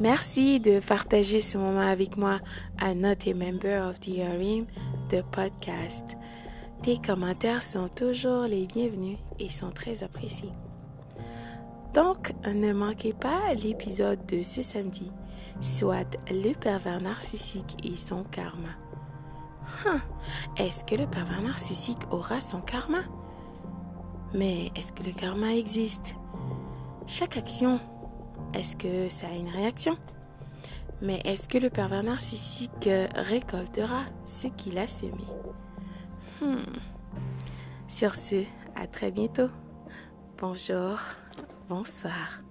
Merci de partager ce moment avec moi à Not a Member of the Arim de podcast. Tes commentaires sont toujours les bienvenus et sont très appréciés. Donc, ne manquez pas l'épisode de ce samedi, soit le pervers narcissique et son karma. Hein, est-ce que le pervers narcissique aura son karma? Mais est-ce que le karma existe? Chaque action, est-ce que ça a une réaction? Mais est-ce que le pervers narcissique récoltera ce qu'il a semé? Hmm. Sur ce, à très bientôt. Bonjour, bonsoir.